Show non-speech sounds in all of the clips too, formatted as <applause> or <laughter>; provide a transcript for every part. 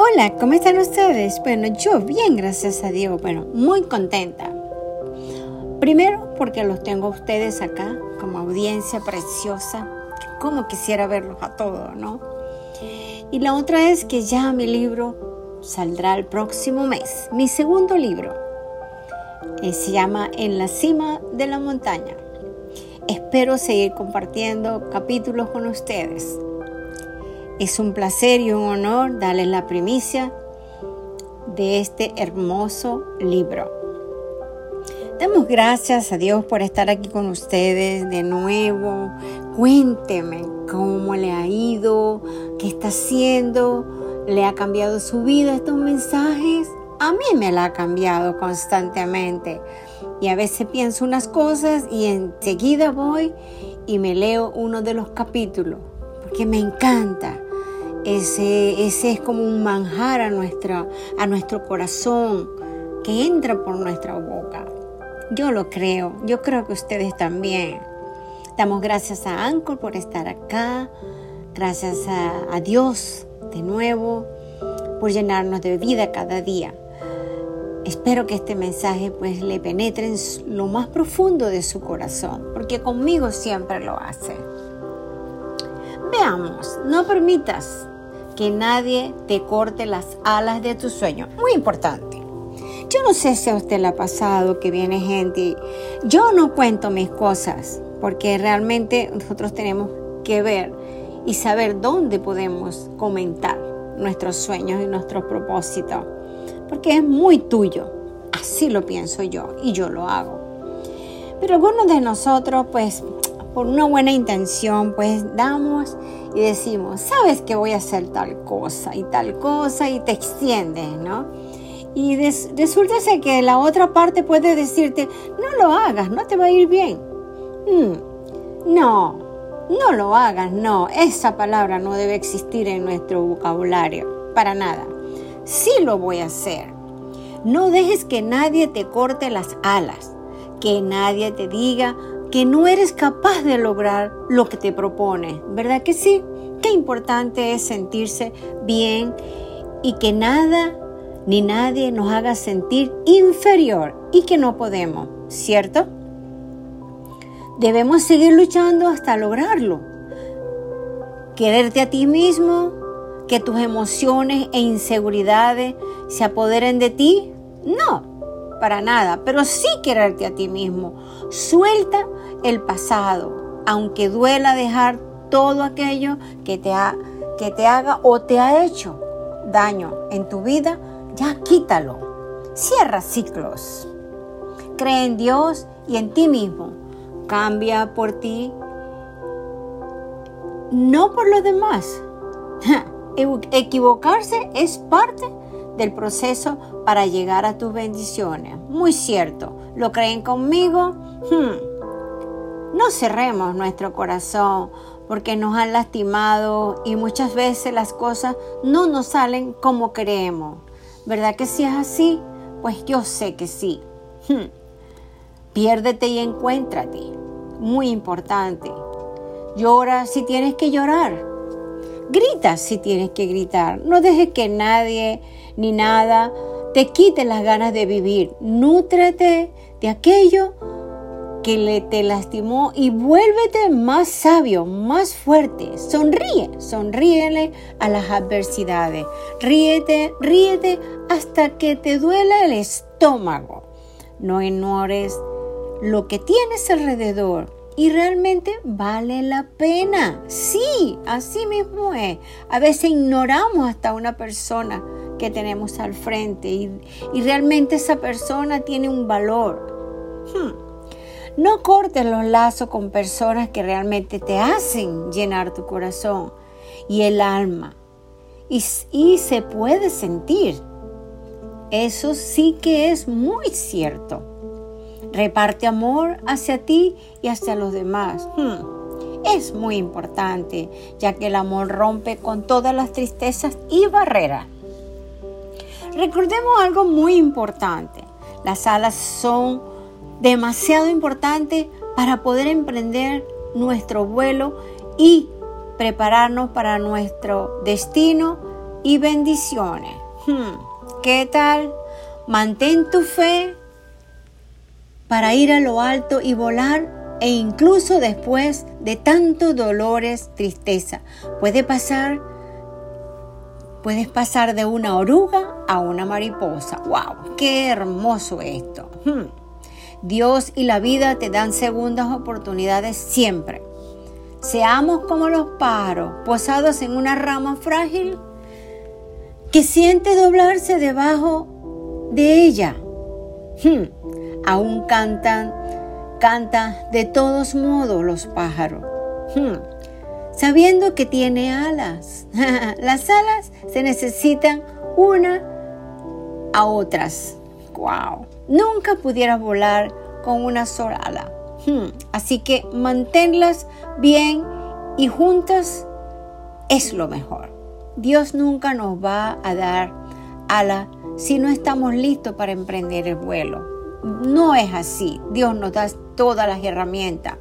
Hola, ¿cómo están ustedes? Bueno, yo bien, gracias a Dios. Bueno, muy contenta. Primero porque los tengo a ustedes acá como audiencia preciosa. Como quisiera verlos a todos, ¿no? Y la otra es que ya mi libro saldrá el próximo mes. Mi segundo libro eh, se llama En la cima de la montaña. Espero seguir compartiendo capítulos con ustedes. Es un placer y un honor darles la primicia de este hermoso libro. Damos gracias a Dios por estar aquí con ustedes de nuevo. Cuénteme cómo le ha ido, qué está haciendo, le ha cambiado su vida estos mensajes. A mí me la ha cambiado constantemente. Y a veces pienso unas cosas y enseguida voy y me leo uno de los capítulos, porque me encanta ese, es como un manjar a, nuestra, a nuestro corazón que entra por nuestra boca. Yo lo creo, yo creo que ustedes también. Damos gracias a Anchor por estar acá, gracias a, a Dios de nuevo por llenarnos de vida cada día. Espero que este mensaje pues le penetre en lo más profundo de su corazón, porque conmigo siempre lo hace. Veamos, no permitas que nadie te corte las alas de tu sueño. Muy importante. Yo no sé si a usted le ha pasado que viene gente y yo no cuento mis cosas porque realmente nosotros tenemos que ver y saber dónde podemos comentar nuestros sueños y nuestros propósitos. Porque es muy tuyo. Así lo pienso yo y yo lo hago. Pero algunos de nosotros pues por una buena intención, pues damos y decimos, sabes que voy a hacer tal cosa y tal cosa y te extiendes, ¿no? Y resulta que la otra parte puede decirte, no lo hagas, no te va a ir bien. Hmm, no, no lo hagas, no, esa palabra no debe existir en nuestro vocabulario, para nada. Sí lo voy a hacer. No dejes que nadie te corte las alas, que nadie te diga, que no eres capaz de lograr lo que te propone, ¿verdad que sí? Qué importante es sentirse bien y que nada ni nadie nos haga sentir inferior y que no podemos, ¿cierto? Debemos seguir luchando hasta lograrlo. Quererte a ti mismo, que tus emociones e inseguridades se apoderen de ti, no, para nada, pero sí quererte a ti mismo. Suelta el pasado, aunque duela dejar todo aquello que te, ha, que te haga o te ha hecho daño en tu vida, ya quítalo. Cierra ciclos. Cree en Dios y en ti mismo. Cambia por ti, no por los demás. <laughs> Equivocarse es parte del proceso para llegar a tus bendiciones. Muy cierto. ¿Lo creen conmigo? Hmm. No cerremos nuestro corazón porque nos han lastimado y muchas veces las cosas no nos salen como creemos. ¿Verdad que si es así? Pues yo sé que sí. Hmm. Piérdete y encuéntrate. Muy importante. Llora si tienes que llorar. Grita si tienes que gritar. No dejes que nadie ni nada te quite las ganas de vivir. Nútrete de aquello que le te lastimó y vuélvete más sabio, más fuerte. Sonríe, sonríele a las adversidades. Ríete, ríete hasta que te duela el estómago. No ignores lo que tienes alrededor y realmente vale la pena. Sí, así mismo es. A veces ignoramos hasta una persona que tenemos al frente y, realmente esa persona tiene un valor. Hmm. No cortes los lazos con personas que realmente te hacen llenar tu corazón y el alma. Y, se puede sentir. Eso sí que es muy cierto. Reparte amor hacia ti y hacia los demás. Hmm. Es muy importante, ya que el amor rompe con todas las tristezas y barreras. Recordemos algo muy importante. Las alas son demasiado importantes para poder emprender nuestro vuelo y prepararnos para nuestro destino y bendiciones. Hmm, ¿Qué tal? Mantén tu fe para ir a lo alto y volar e incluso después de tantos dolores, tristeza. Puede pasar, puedes pasar de una oruga a una mariposa. ¡Wow! ¡Qué hermoso esto! Hmm. Dios y la vida te dan segundas oportunidades siempre. Seamos como los pájaros posados en una rama frágil que siente doblarse debajo de ella. Hmm. Aún cantan, canta de todos modos los pájaros. Hmm. Sabiendo que tiene alas. <laughs> Las alas se necesitan una a otras. Wow. Nunca pudieras volar con una sola ala. Hmm. Así que manténlas bien y juntas es lo mejor. Dios nunca nos va a dar alas si no estamos listos para emprender el vuelo. No es así. Dios nos da todas las herramientas.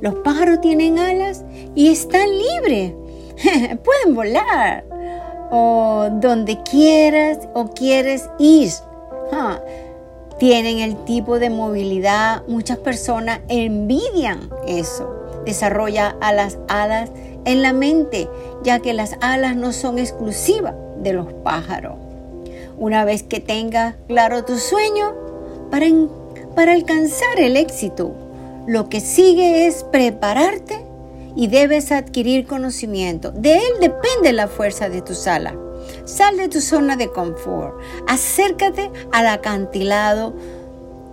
Los pájaros tienen alas y están libres. <laughs> Pueden volar o donde quieras o quieres ir. Tienen el tipo de movilidad. Muchas personas envidian eso. Desarrolla las alas en la mente, ya que las alas no son exclusivas de los pájaros. Una vez que tengas claro tu sueño, para, para alcanzar el éxito, lo que sigue es prepararte y debes adquirir conocimiento. De él depende la fuerza de tus alas. Sal de tu zona de confort. Acércate al acantilado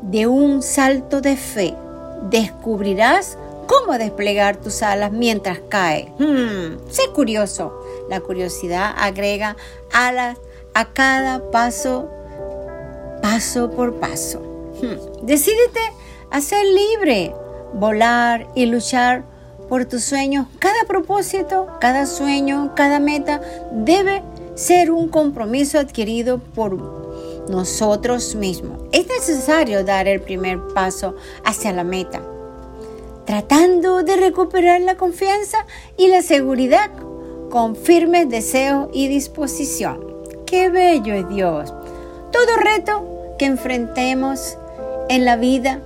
de un salto de fe. Descubrirás cómo desplegar tus alas mientras cae. Hmm, sé curioso. La curiosidad agrega alas a cada paso, paso por paso. Hmm, decídete a ser libre, volar y luchar por tus sueños. Cada propósito, cada sueño, cada meta debe ser un compromiso adquirido por nosotros mismos. Es necesario dar el primer paso hacia la meta, tratando de recuperar la confianza y la seguridad con firmes deseos y disposición. ¡Qué bello es Dios! Todo reto que enfrentemos en la vida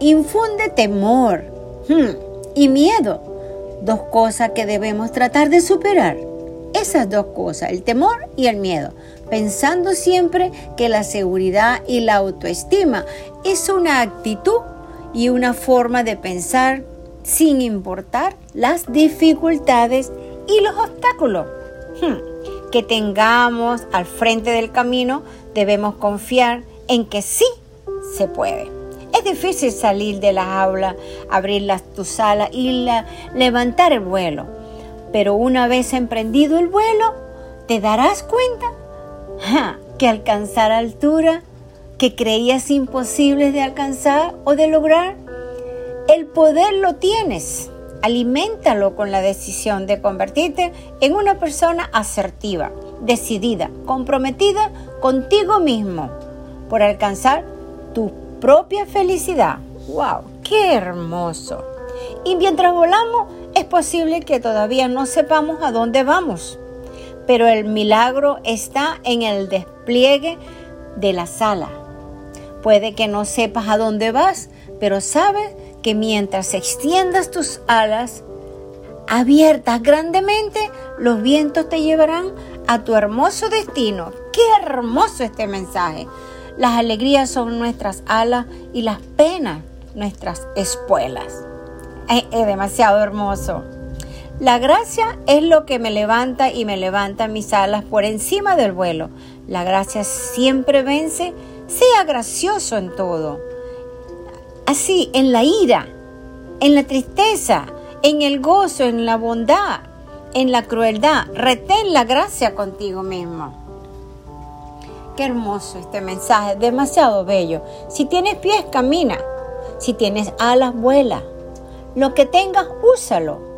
infunde temor hmm, y miedo, dos cosas que debemos tratar de superar. Esas dos cosas, el temor y el miedo, pensando siempre que la seguridad y la autoestima es una actitud y una forma de pensar sin importar las dificultades y los obstáculos. Hmm, que tengamos al frente del camino, debemos confiar en que sí se puede. Es difícil salir de la aula, abrir las, tus alas y levantar el vuelo pero una vez emprendido el vuelo, te darás cuenta que alcanzar altura que creías imposible de alcanzar o de lograr, el poder lo tienes. Aliméntalo con la decisión de convertirte en una persona asertiva, decidida, comprometida contigo mismo por alcanzar tu propia felicidad. ¡Wow! ¡Qué hermoso! Y mientras volamos, es posible que todavía no sepamos a dónde vamos, pero el milagro está en el despliegue de la sala. Puede que no sepas a dónde vas, pero sabes que mientras extiendas tus alas abiertas grandemente, los vientos te llevarán a tu hermoso destino. ¡Qué hermoso este mensaje! Las alegrías son nuestras alas y las penas nuestras espuelas es, demasiado hermoso. La gracia es lo que me levanta y me levanta mis alas por encima del vuelo. La gracia siempre vence, sea gracioso en todo. Así, en la ira, en la tristeza, en el gozo, en la bondad, en la crueldad. Retén la gracia contigo mismo. Qué hermoso este mensaje, demasiado bello. Si tienes pies, camina. Si tienes alas, vuela. Lo que tengas, úsalo.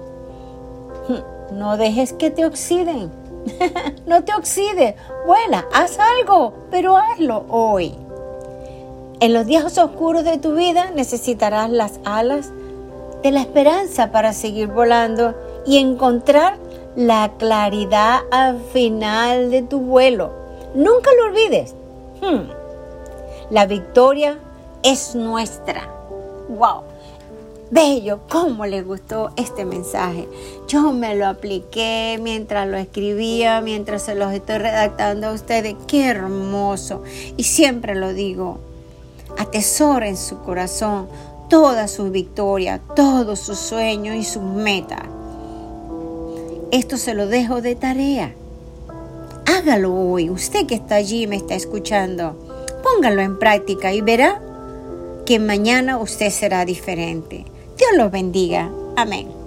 No dejes que te oxiden. <laughs> no te oxides. Vuela, haz algo, pero hazlo hoy. En los días oscuros de tu vida necesitarás las alas de la esperanza para seguir volando y encontrar la claridad al final de tu vuelo. Nunca lo olvides. Hmm. La victoria es nuestra. ¡Wow! Bello, ¿cómo le gustó este mensaje? Yo me lo apliqué mientras lo escribía, mientras se los estoy redactando a ustedes. ¡Qué hermoso! Y siempre lo digo, atesora en su corazón todas sus victorias, todos sus sueños y sus metas. Esto se lo dejo de tarea. Hágalo hoy, usted que está allí me está escuchando. Póngalo en práctica y verá que mañana usted será diferente. Dios los bendiga. Amén.